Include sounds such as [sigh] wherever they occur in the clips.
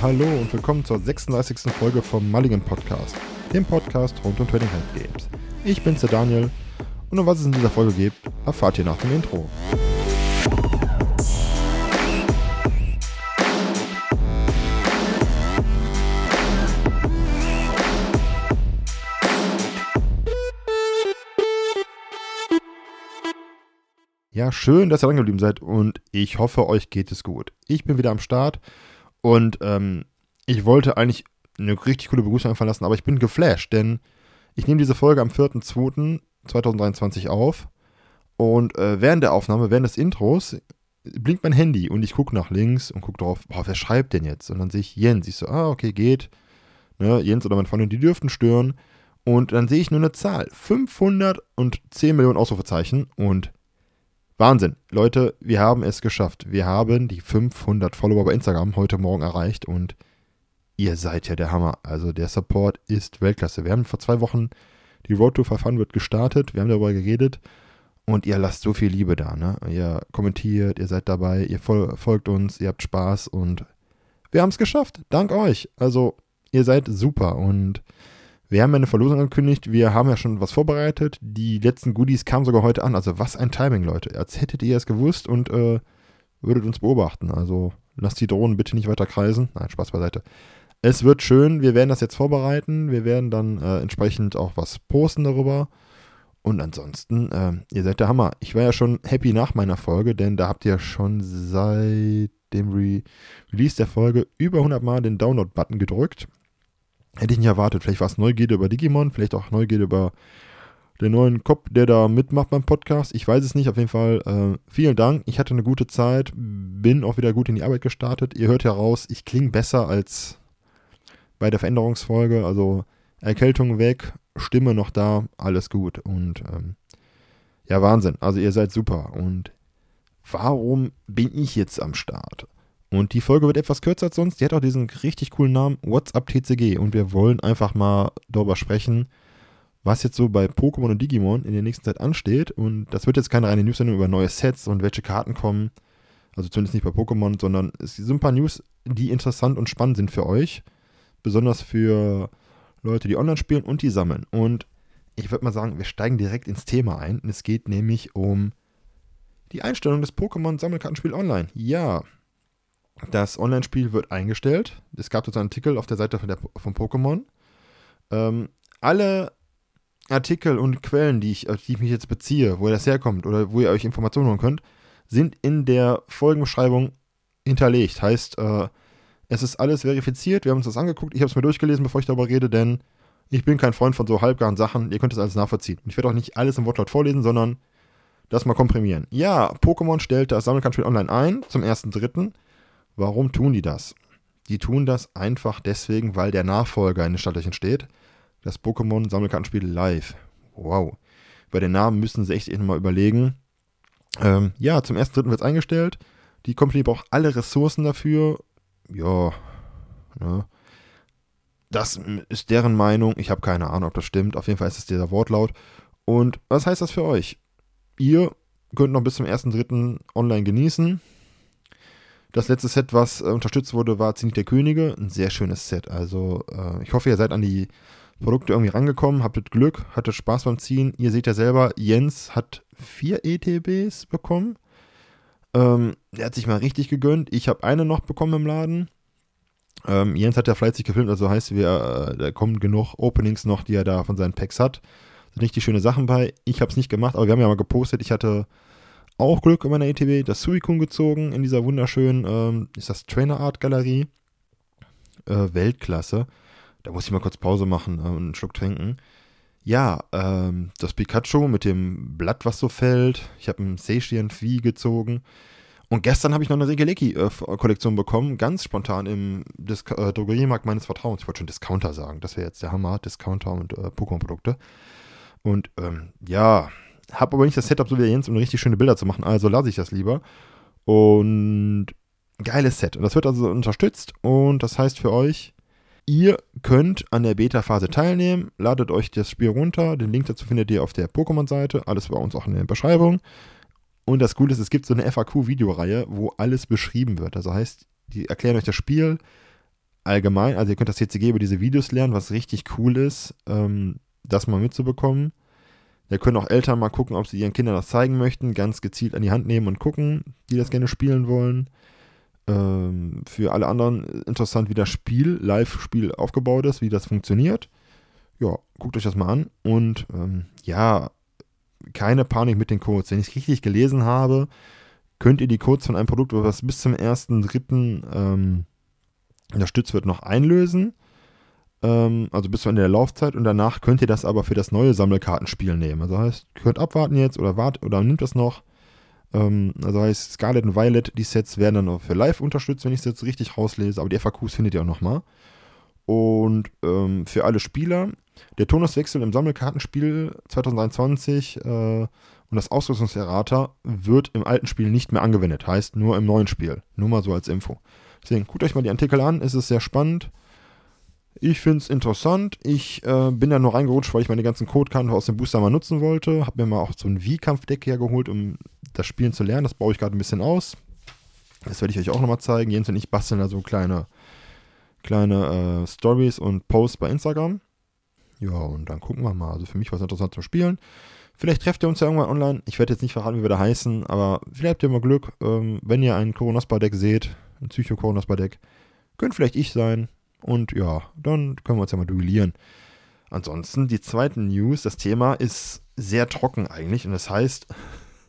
hallo und willkommen zur 36. Folge vom Mulligan Podcast, dem Podcast rund um Trading Hand Games. Ich bin's der Daniel und um was es in dieser Folge geht, erfahrt ihr nach dem Intro. Ja, schön, dass ihr dran geblieben seid und ich hoffe, euch geht es gut. Ich bin wieder am Start und ähm, ich wollte eigentlich eine richtig coole Begrüßung einfallen lassen, aber ich bin geflasht, denn ich nehme diese Folge am 4.2.2023 auf und äh, während der Aufnahme, während des Intros, blinkt mein Handy und ich gucke nach links und gucke drauf, boah, wer schreibt denn jetzt? Und dann sehe ich Jens. Ich so, ah, okay, geht. Ne, Jens oder mein Freundin, die dürften stören. Und dann sehe ich nur eine Zahl. 510 Millionen Ausrufezeichen und Wahnsinn. Leute, wir haben es geschafft. Wir haben die 500 Follower bei Instagram heute Morgen erreicht und ihr seid ja der Hammer. Also der Support ist Weltklasse. Wir haben vor zwei Wochen die Road to 500 gestartet. Wir haben darüber geredet und ihr lasst so viel Liebe da. Ne? Ihr kommentiert, ihr seid dabei, ihr folgt uns, ihr habt Spaß und wir haben es geschafft. Dank euch. Also ihr seid super und wir haben eine Verlosung angekündigt. Wir haben ja schon was vorbereitet. Die letzten Goodies kamen sogar heute an. Also was ein Timing, Leute. Als hättet ihr es gewusst und äh, würdet uns beobachten. Also lasst die Drohnen bitte nicht weiter kreisen. Nein, Spaß beiseite. Es wird schön. Wir werden das jetzt vorbereiten. Wir werden dann äh, entsprechend auch was posten darüber. Und ansonsten, äh, ihr seid der Hammer. Ich war ja schon happy nach meiner Folge, denn da habt ihr schon seit dem Re Release der Folge über 100 Mal den Download-Button gedrückt. Hätte ich nicht erwartet. Vielleicht war es Neugierde über Digimon, vielleicht auch Neugierde über den neuen Kopf, der da mitmacht beim Podcast. Ich weiß es nicht. Auf jeden Fall äh, vielen Dank. Ich hatte eine gute Zeit. Bin auch wieder gut in die Arbeit gestartet. Ihr hört ja raus, ich klinge besser als bei der Veränderungsfolge. Also Erkältung weg, Stimme noch da, alles gut. Und ähm, ja, Wahnsinn. Also ihr seid super. Und warum bin ich jetzt am Start? Und die Folge wird etwas kürzer als sonst. Die hat auch diesen richtig coolen Namen WhatsApp TCG. Und wir wollen einfach mal darüber sprechen, was jetzt so bei Pokémon und Digimon in der nächsten Zeit ansteht. Und das wird jetzt keine reine News-Sendung über neue Sets und welche Karten kommen. Also zumindest nicht bei Pokémon, sondern es sind ein paar News, die interessant und spannend sind für euch. Besonders für Leute, die online spielen und die sammeln. Und ich würde mal sagen, wir steigen direkt ins Thema ein. Es geht nämlich um die Einstellung des Pokémon-Sammelkartenspiel online. Ja, das Online-Spiel wird eingestellt. Es gab dazu einen Artikel auf der Seite von, der, von Pokémon. Ähm, alle Artikel und Quellen, die ich, auf die ich mich jetzt beziehe, wo das herkommt oder wo ihr euch Informationen holen könnt, sind in der Folgenbeschreibung hinterlegt. Heißt, äh, es ist alles verifiziert. Wir haben uns das angeguckt. Ich habe es mir durchgelesen, bevor ich darüber rede, denn ich bin kein Freund von so halbgaren Sachen. Ihr könnt es alles nachvollziehen. Ich werde auch nicht alles im Wortlaut vorlesen, sondern das mal komprimieren. Ja, Pokémon stellt das Sammelkartenspiel online ein zum 1.3. Warum tun die das? Die tun das einfach deswegen, weil der Nachfolger in den Stadtlöchern steht. Das Pokémon Sammelkartenspiel Live. Wow. Bei den Namen müssen sie echt mal überlegen. Ähm, ja, zum 1.3. wird es eingestellt. Die Company braucht alle Ressourcen dafür. Ja, ne. Das ist deren Meinung. Ich habe keine Ahnung, ob das stimmt. Auf jeden Fall ist es dieser Wortlaut. Und was heißt das für euch? Ihr könnt noch bis zum 1.3. online genießen. Das letzte Set, was äh, unterstützt wurde, war Zenit der Könige. Ein sehr schönes Set. Also, äh, ich hoffe, ihr seid an die Produkte irgendwie rangekommen, habtet Glück, hattet Spaß beim Ziehen. Ihr seht ja selber, Jens hat vier ETBs bekommen. Ähm, der hat sich mal richtig gegönnt. Ich habe eine noch bekommen im Laden. Ähm, Jens hat ja fleißig gefilmt, also heißt, wir, äh, da kommen genug Openings noch, die er da von seinen Packs hat. Sind richtig schöne Sachen bei. Ich habe es nicht gemacht, aber wir haben ja mal gepostet. Ich hatte auch Glück in meiner ETB, das Suicune gezogen in dieser wunderschönen, ähm, ist das Trainer Art Galerie. Äh, Weltklasse. Da muss ich mal kurz Pause machen äh, und einen Schluck trinken. Ja, ähm, das Pikachu mit dem Blatt, was so fällt. Ich habe ein Seishian Vieh gezogen. Und gestern habe ich noch eine Regeleki-Kollektion bekommen, ganz spontan im Dis äh, Drogeriemarkt meines Vertrauens. Ich wollte schon Discounter sagen, das wäre jetzt der Hammer, Discounter und äh, Pokémon-Produkte. Und ähm, ja, habe aber nicht das Setup so wie Jens, um richtig schöne Bilder zu machen, also lasse ich das lieber. Und geiles Set. Und das wird also unterstützt und das heißt für euch, ihr könnt an der Beta-Phase teilnehmen. Ladet euch das Spiel runter. Den Link dazu findet ihr auf der Pokémon-Seite. Alles bei uns auch in der Beschreibung. Und das Coole ist, es gibt so eine FAQ-Videoreihe, wo alles beschrieben wird. Also heißt, die erklären euch das Spiel, allgemein, also ihr könnt das TCG über diese Videos lernen, was richtig cool ist, ähm, das mal mitzubekommen. Ihr könnt auch Eltern mal gucken, ob sie ihren Kindern das zeigen möchten, ganz gezielt an die Hand nehmen und gucken, die das gerne spielen wollen. Ähm, für alle anderen interessant, wie das Spiel, Live-Spiel aufgebaut ist, wie das funktioniert. Ja, guckt euch das mal an. Und ähm, ja, keine Panik mit den Codes. Wenn ich es richtig gelesen habe, könnt ihr die Codes von einem Produkt, was bis zum 1.3. Ähm, unterstützt wird, noch einlösen. Ähm, also bis zu Ende der Laufzeit. Und danach könnt ihr das aber für das neue Sammelkartenspiel nehmen. Also heißt, könnt abwarten jetzt oder wart oder nimmt das noch. Ähm, also heißt, Scarlet und Violet, die Sets werden dann auch für live unterstützt, wenn ich es jetzt richtig rauslese. Aber die FAQs findet ihr auch nochmal. Und ähm, für alle Spieler, der Turnuswechsel im Sammelkartenspiel 2023 äh, und das Ausrüstungserrata wird im alten Spiel nicht mehr angewendet. Heißt nur im neuen Spiel. Nur mal so als Info. Deswegen guckt euch mal die Artikel an, es ist sehr spannend. Ich finde es interessant. Ich äh, bin da nur reingerutscht, weil ich meine ganzen Codekarten aus dem Booster mal nutzen wollte. Habe mir mal auch so ein Wie-Kampfdeck hergeholt, um das Spielen zu lernen. Das baue ich gerade ein bisschen aus. Das werde ich euch auch nochmal zeigen. Jens und ich basteln da so kleine, kleine äh, Stories und Posts bei Instagram. Ja, und dann gucken wir mal. Also für mich war es interessant zum Spielen. Vielleicht trefft ihr uns ja irgendwann online. Ich werde jetzt nicht verraten, wie wir da heißen, aber vielleicht habt ihr mal Glück, ähm, wenn ihr ein Koronospa-Deck seht, ein Psycho-Koronospa-Deck. Könnte vielleicht ich sein. Und ja, dann können wir uns ja mal duellieren. Ansonsten die zweiten News. Das Thema ist sehr trocken eigentlich und das heißt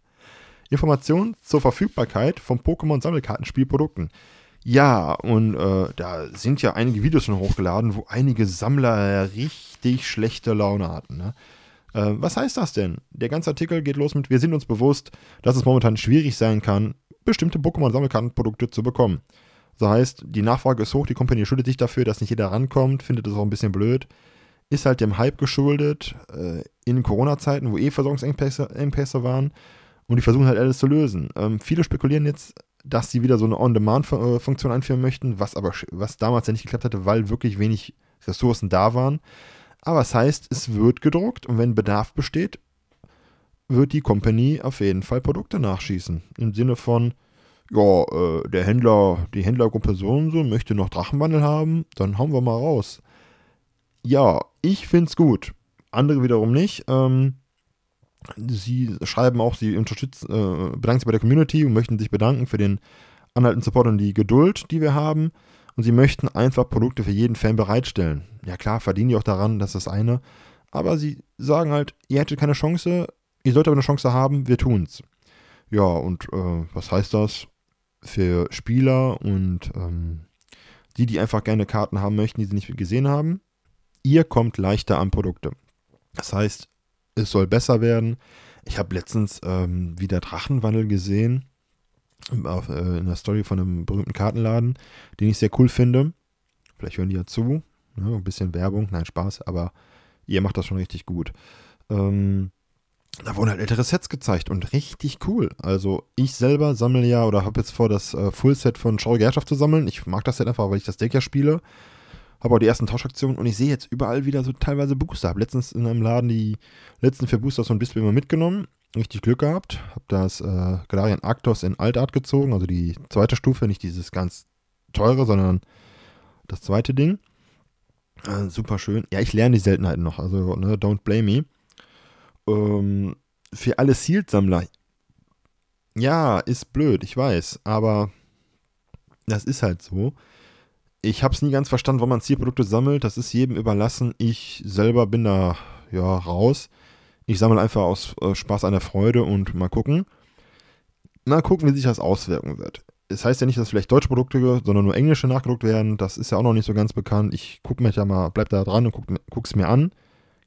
[laughs] Informationen zur Verfügbarkeit von Pokémon-Sammelkartenspielprodukten. Ja, und äh, da sind ja einige Videos schon hochgeladen, wo einige Sammler richtig schlechte Laune hatten. Ne? Äh, was heißt das denn? Der ganze Artikel geht los mit, wir sind uns bewusst, dass es momentan schwierig sein kann, bestimmte Pokémon-Sammelkartenprodukte zu bekommen. Das heißt, die Nachfrage ist hoch, die Company schuldet sich dafür, dass nicht jeder rankommt, findet es auch ein bisschen blöd. Ist halt dem Hype geschuldet, äh, in Corona-Zeiten, wo eh Versorgungsengpässe waren. Und die versuchen halt alles zu lösen. Ähm, viele spekulieren jetzt, dass sie wieder so eine On-Demand-Funktion einführen möchten, was aber was damals ja nicht geklappt hatte, weil wirklich wenig Ressourcen da waren. Aber es das heißt, es wird gedruckt und wenn Bedarf besteht, wird die Company auf jeden Fall Produkte nachschießen. Im Sinne von, ja, äh, der Händler, die Händlergruppe so und so möchte noch Drachenwandel haben, dann hauen wir mal raus. Ja, ich find's gut. Andere wiederum nicht. Ähm, sie schreiben auch, sie unterstützen, äh, bedanken sich bei der Community und möchten sich bedanken für den anhaltenden Support und die Geduld, die wir haben. Und sie möchten einfach Produkte für jeden Fan bereitstellen. Ja klar, verdienen die auch daran, das ist das eine. Aber sie sagen halt, ihr hättet keine Chance, ihr solltet aber eine Chance haben, wir tun's. Ja, und äh, was heißt das? Für Spieler und ähm, die, die einfach gerne Karten haben möchten, die sie nicht gesehen haben, ihr kommt leichter an Produkte. Das heißt, es soll besser werden. Ich habe letztens ähm, wieder Drachenwandel gesehen auf, äh, in der Story von einem berühmten Kartenladen, den ich sehr cool finde. Vielleicht hören die ja zu. Ne? Ein bisschen Werbung, nein, Spaß, aber ihr macht das schon richtig gut. Ähm, da wurden halt ältere Sets gezeigt und richtig cool. Also ich selber sammle ja oder habe jetzt vor, das äh, Full-Set von Schaurige Herrschaft zu sammeln. Ich mag das Set einfach, weil ich das Deck ja spiele. Habe auch die ersten Tauschaktionen und ich sehe jetzt überall wieder so teilweise Booster. Habe letztens in einem Laden die letzten vier Booster ein Display mal mitgenommen. Richtig Glück gehabt. Habe das äh, Galarian Arctos in Altart gezogen, also die zweite Stufe, nicht dieses ganz teure, sondern das zweite Ding. Äh, super schön. Ja, ich lerne die Seltenheiten noch, also ne, don't blame me. Ähm, für alle Sealed-Sammler, ja, ist blöd, ich weiß, aber das ist halt so. Ich habe es nie ganz verstanden, warum man Zielprodukte sammelt. Das ist jedem überlassen. Ich selber bin da ja raus. Ich sammle einfach aus äh, Spaß an der Freude und mal gucken. Mal gucken, wie sich das auswirken wird. Es heißt ja nicht, dass vielleicht deutsche Produkte, sondern nur englische nachgedruckt werden. Das ist ja auch noch nicht so ganz bekannt. Ich gucke mich ja mal, bleib da dran und guck, es mir an.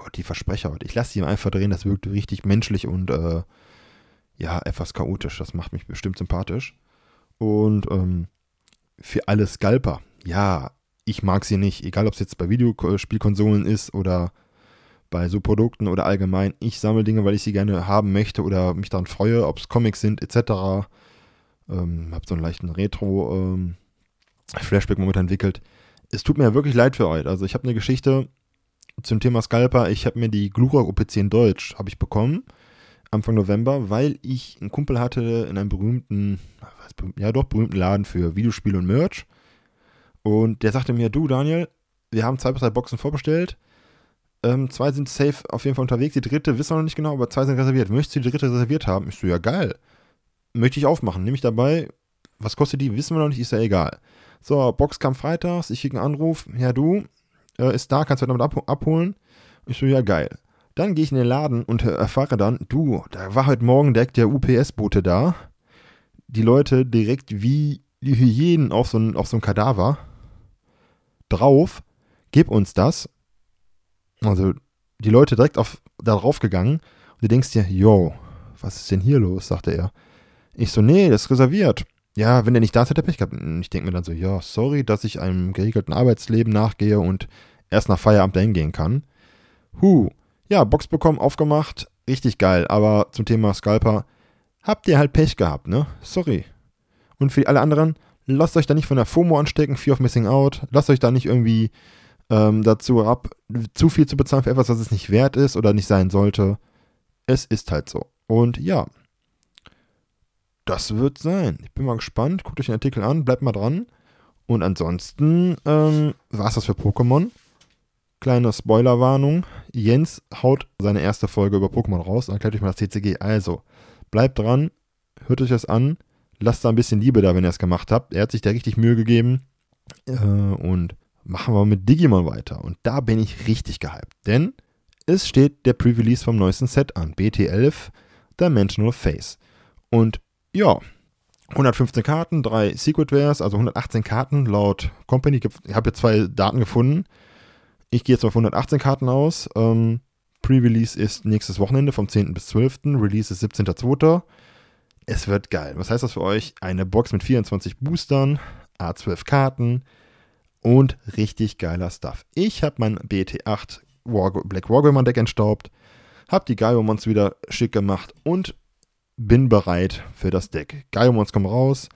Gott, die Versprecher. Ich lasse die einfach drehen. Das wirkt richtig menschlich und äh, ja, etwas chaotisch. Das macht mich bestimmt sympathisch. Und ähm, für alle Scalper, ja, ich mag sie nicht. Egal, ob es jetzt bei Videospielkonsolen ist oder bei so Produkten oder allgemein. Ich sammle Dinge, weil ich sie gerne haben möchte oder mich daran freue, ob es Comics sind, etc. Ähm, hab so einen leichten Retro-Flashback ähm, momentan entwickelt. Es tut mir wirklich leid für euch. Also ich habe eine Geschichte zum Thema Scalper. Ich habe mir die Glurok OPC in Deutsch habe ich bekommen Anfang November, weil ich einen Kumpel hatte in einem berühmten, ja doch berühmten Laden für Videospiele und Merch. Und der sagte mir, du Daniel, wir haben zwei bis drei Boxen vorbestellt. Ähm, zwei sind safe auf jeden Fall unterwegs. Die dritte wissen wir noch nicht genau, aber zwei sind reserviert. Möchtest du die dritte reserviert haben? Ich so, ja geil. Möchte ich aufmachen. Nehme ich dabei. Was kostet die? Wissen wir noch nicht, ist ja egal. So, Box kam freitags. Ich kriege einen Anruf. Ja, du, äh, ist da, kannst du damit ab abholen? Ich so, ja geil. Dann gehe ich in den Laden und erfahre dann, du, da war heute Morgen direkt der UPS-Bote da. Die Leute direkt wie die Hyänen auf so ein, auf so Kadaver drauf. Gib uns das. Also die Leute direkt auf, da drauf gegangen. Und du denkst dir, yo, was ist denn hier los? sagte er. Ich so, nee, das ist reserviert. Ja, wenn der nicht da ist, hat er Pech gehabt. Ich denke mir dann so, ja, sorry, dass ich einem geregelten Arbeitsleben nachgehe und erst nach Feierabend dahin gehen kann. Huh, ja, Box bekommen, aufgemacht, richtig geil. Aber zum Thema Scalper, habt ihr halt Pech gehabt, ne? Sorry. Und für alle anderen, lasst euch da nicht von der FOMO anstecken, Fear of Missing Out. Lasst euch da nicht irgendwie ähm, dazu ab, zu viel zu bezahlen für etwas, was es nicht wert ist oder nicht sein sollte. Es ist halt so. Und ja, das wird sein. Ich bin mal gespannt. Guckt euch den Artikel an, bleibt mal dran. Und ansonsten ähm, war es das für Pokémon. Kleine Spoilerwarnung. Jens haut seine erste Folge über Pokémon raus und erklärt euch mal das TCG. Also, bleibt dran, hört euch das an, lasst da ein bisschen Liebe da, wenn ihr es gemacht habt. Er hat sich da richtig Mühe gegeben. Äh, und machen wir mit Digimon weiter. Und da bin ich richtig gehypt. Denn es steht der Pre-Release vom neuesten Set an. BT11 Dimensional Face. Und ja, 115 Karten, drei Secret Wares, also 118 Karten laut Company. Ich habe jetzt zwei Daten gefunden. Ich gehe jetzt auf 118 Karten aus. Ähm, Pre-Release ist nächstes Wochenende vom 10. bis 12. Release ist 17.02. Es wird geil. Was heißt das für euch? Eine Box mit 24 Boostern, A12 Karten und richtig geiler Stuff. Ich habe mein BT8 War Black Wargreymon Deck entstaubt, habe die Gaiomons wieder schick gemacht und bin bereit für das Deck. Gaiomons kommen raus,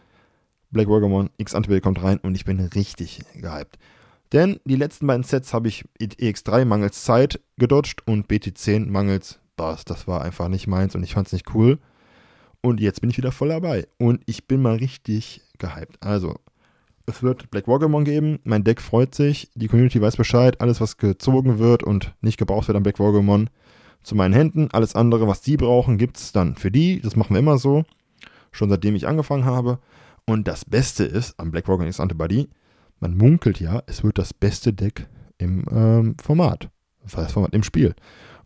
Black Wargreymon X Antibody kommt rein und ich bin richtig gehypt. Denn die letzten beiden Sets habe ich EX3 mangels Zeit gedodged und BT10 mangels Bass. Das war einfach nicht meins und ich fand es nicht cool. Und jetzt bin ich wieder voll dabei. Und ich bin mal richtig gehypt. Also, es wird Black Wargamon geben. Mein Deck freut sich. Die Community weiß Bescheid. Alles, was gezogen wird und nicht gebraucht wird an Black Wargamon, zu meinen Händen. Alles andere, was die brauchen, gibt es dann für die. Das machen wir immer so. Schon seitdem ich angefangen habe. Und das Beste ist am Black Wargamon X Antibody, man munkelt ja, es wird das beste Deck im ähm, Format. Das Format im Spiel.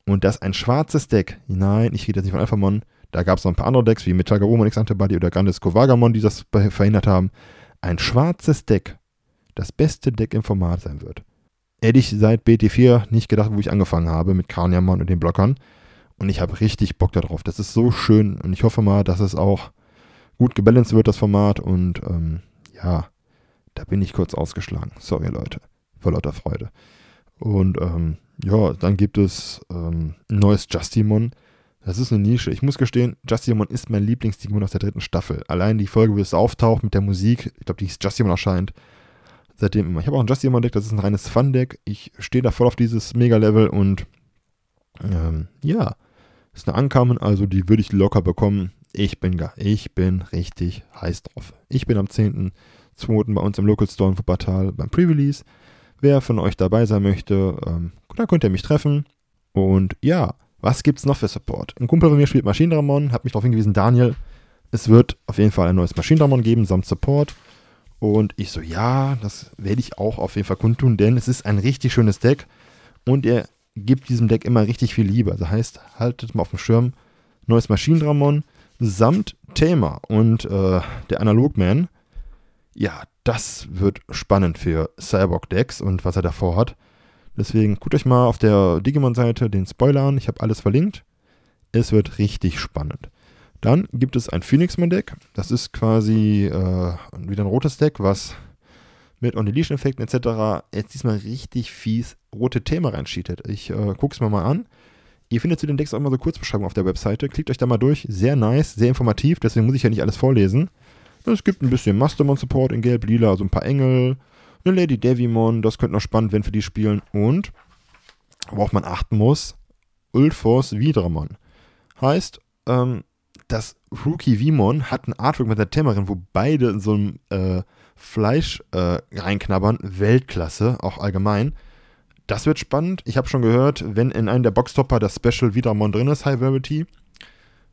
Und das ein schwarzes Deck. Nein, ich rede jetzt nicht von Alphamon. Da gab es noch ein paar andere Decks wie Metagaomon X Antibody oder Grandes Kovagamon, die das verhindert haben. Ein schwarzes Deck, das beste Deck im Format sein wird. Hätte ich seit BT4 nicht gedacht, wo ich angefangen habe mit Kraniamon und den Blockern. Und ich habe richtig Bock darauf. Das ist so schön und ich hoffe mal, dass es auch gut gebalanced wird, das Format. Und ähm, ja, da bin ich kurz ausgeschlagen. Sorry, Leute. Vor lauter Freude. Und ähm, ja, dann gibt es ähm, ein neues Justimon. Das ist eine Nische. Ich muss gestehen, Justimon ist mein Lieblings-Digimon aus der dritten Staffel. Allein die Folge, wo es auftaucht mit der Musik, ich glaube, die ist Justimon erscheint, seitdem immer. Ich habe auch ein Justimon-Deck, das ist ein reines Fun-Deck. Ich stehe da voll auf dieses Mega-Level und ähm, ja, ist eine Ankamen, also die würde ich locker bekommen. Ich bin gar, ich bin richtig heiß drauf. Ich bin am 10 zweiten bei uns im Local Store in Wuppertal beim Pre-Release. Wer von euch dabei sein möchte, ähm, da könnt ihr mich treffen. Und ja, was gibt's noch für Support? Ein Kumpel von mir spielt Maschinendramon, hat mich darauf hingewiesen, Daniel, es wird auf jeden Fall ein neues Maschinendramon geben samt Support. Und ich so, ja, das werde ich auch auf jeden Fall kundtun, denn es ist ein richtig schönes Deck und er gibt diesem Deck immer richtig viel Liebe. Also heißt, haltet mal auf dem Schirm, neues Maschinendramon samt Thema und äh, der Analogman ja, das wird spannend für Cyborg Dex und was er davor hat. Deswegen guckt euch mal auf der Digimon-Seite den Spoiler an. Ich habe alles verlinkt. Es wird richtig spannend. Dann gibt es ein Phoenix-Man-Deck. Das ist quasi äh, wieder ein rotes Deck, was mit On-Deletion-Effekten etc. jetzt diesmal richtig fies rote Thema reinschietet. Ich äh, gucke es mir mal an. Ihr findet zu den Decks auch immer so Kurzbeschreibungen auf der Webseite. Klickt euch da mal durch. Sehr nice, sehr informativ. Deswegen muss ich ja nicht alles vorlesen. Es gibt ein bisschen Mastermon-Support in Gelb-Lila, also ein paar Engel, eine Lady Devimon, das könnte noch spannend werden für die spielen. Und, worauf man achten muss, Ulfos Vidramon. Heißt, ähm, das Rookie Vimon hat ein Artwork mit der Tämmerin, wo beide in so einem äh, Fleisch äh, reinknabbern. Weltklasse, auch allgemein. Das wird spannend. Ich habe schon gehört, wenn in einem der Boxtopper das Special Vidamon drin ist, High Verity.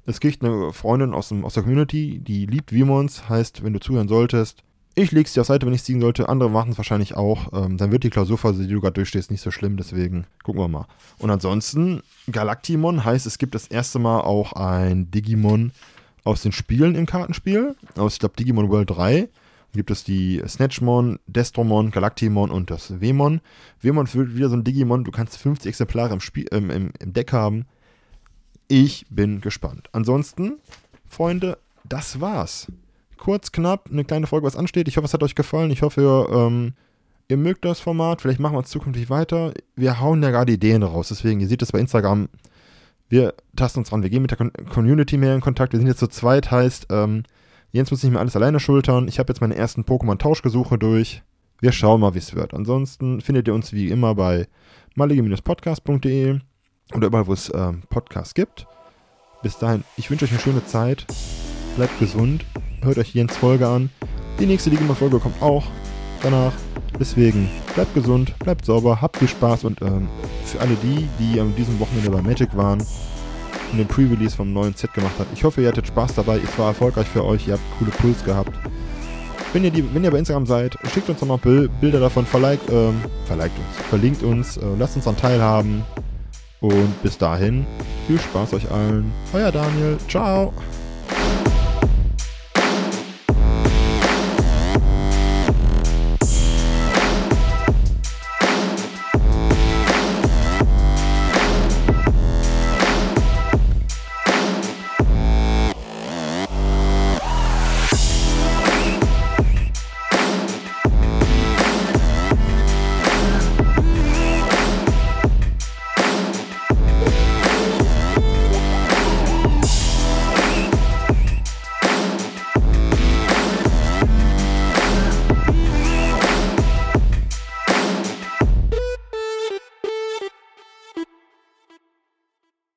Es kriegt eine Freundin aus, dem, aus der Community, die liebt Vimons. Heißt, wenn du zuhören solltest, ich leg's dir auf Seite, wenn ich es ziehen sollte. Andere machen es wahrscheinlich auch. Ähm, dann wird die Klausurphase, die du gerade durchstehst, nicht so schlimm. Deswegen gucken wir mal. Und ansonsten, Galactimon heißt, es gibt das erste Mal auch ein Digimon aus den Spielen im Kartenspiel. Aus, ich glaube, Digimon World 3 gibt es die Snatchmon, Destromon, Galactimon und das Vemon. Vemon wird wieder so ein Digimon. Du kannst 50 Exemplare im, Spiel, ähm, im, im Deck haben. Ich bin gespannt. Ansonsten, Freunde, das war's kurz, knapp, eine kleine Folge, was ansteht. Ich hoffe, es hat euch gefallen. Ich hoffe, ihr, ähm, ihr mögt das Format. Vielleicht machen wir es zukünftig weiter. Wir hauen ja gerade Ideen raus. Deswegen, ihr seht das bei Instagram. Wir tasten uns ran. Wir gehen mit der Community mehr in Kontakt. Wir sind jetzt zu zweit. Heißt, ähm, Jens muss nicht mehr alles alleine schultern. Ich habe jetzt meine ersten Pokémon-Tauschgesuche durch. Wir schauen mal, wie es wird. Ansonsten findet ihr uns wie immer bei malige-podcast.de oder überall, wo es ähm, Podcasts gibt. Bis dahin, ich wünsche euch eine schöne Zeit. Bleibt gesund hört euch Jens Folge an. Die nächste Digimon-Folge kommt auch danach. Deswegen bleibt gesund, bleibt sauber, habt viel Spaß und ähm, für alle die, die an diesem Wochenende bei Magic waren und den Pre-Release vom neuen Set gemacht hat, ich hoffe, ihr hattet Spaß dabei, es war erfolgreich für euch, ihr habt coole Puls gehabt. Wenn ihr, die, wenn ihr bei Instagram seid, schickt uns nochmal Bilder davon, verliked, ähm, verliked uns, verlinkt uns, äh, lasst uns dann teilhaben. Und bis dahin, viel Spaß euch allen. Euer Daniel, ciao!